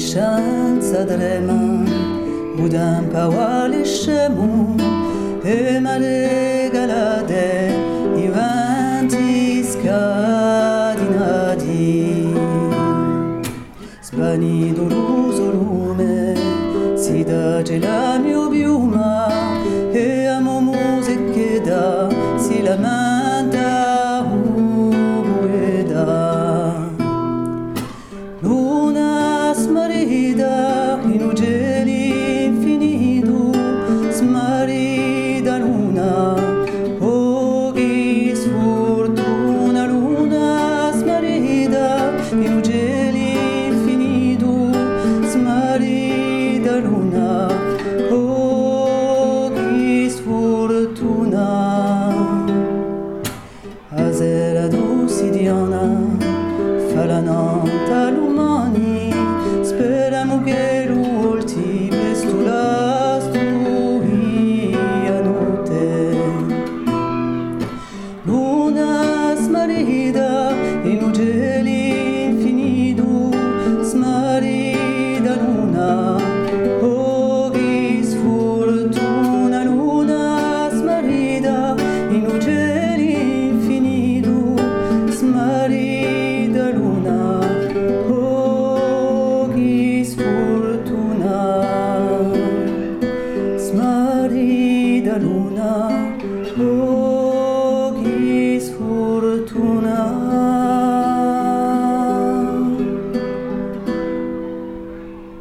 Shanza drema Budam pawali shemu Emare galade Ivantis cani d'oroso lume si dace la mia piuma e amo musiche da si lamenta ueda luna smarrida luna o gris fortuna azela dusidiana falananta lumani spera mugelu olti bestula stui anote luna smarida 的露，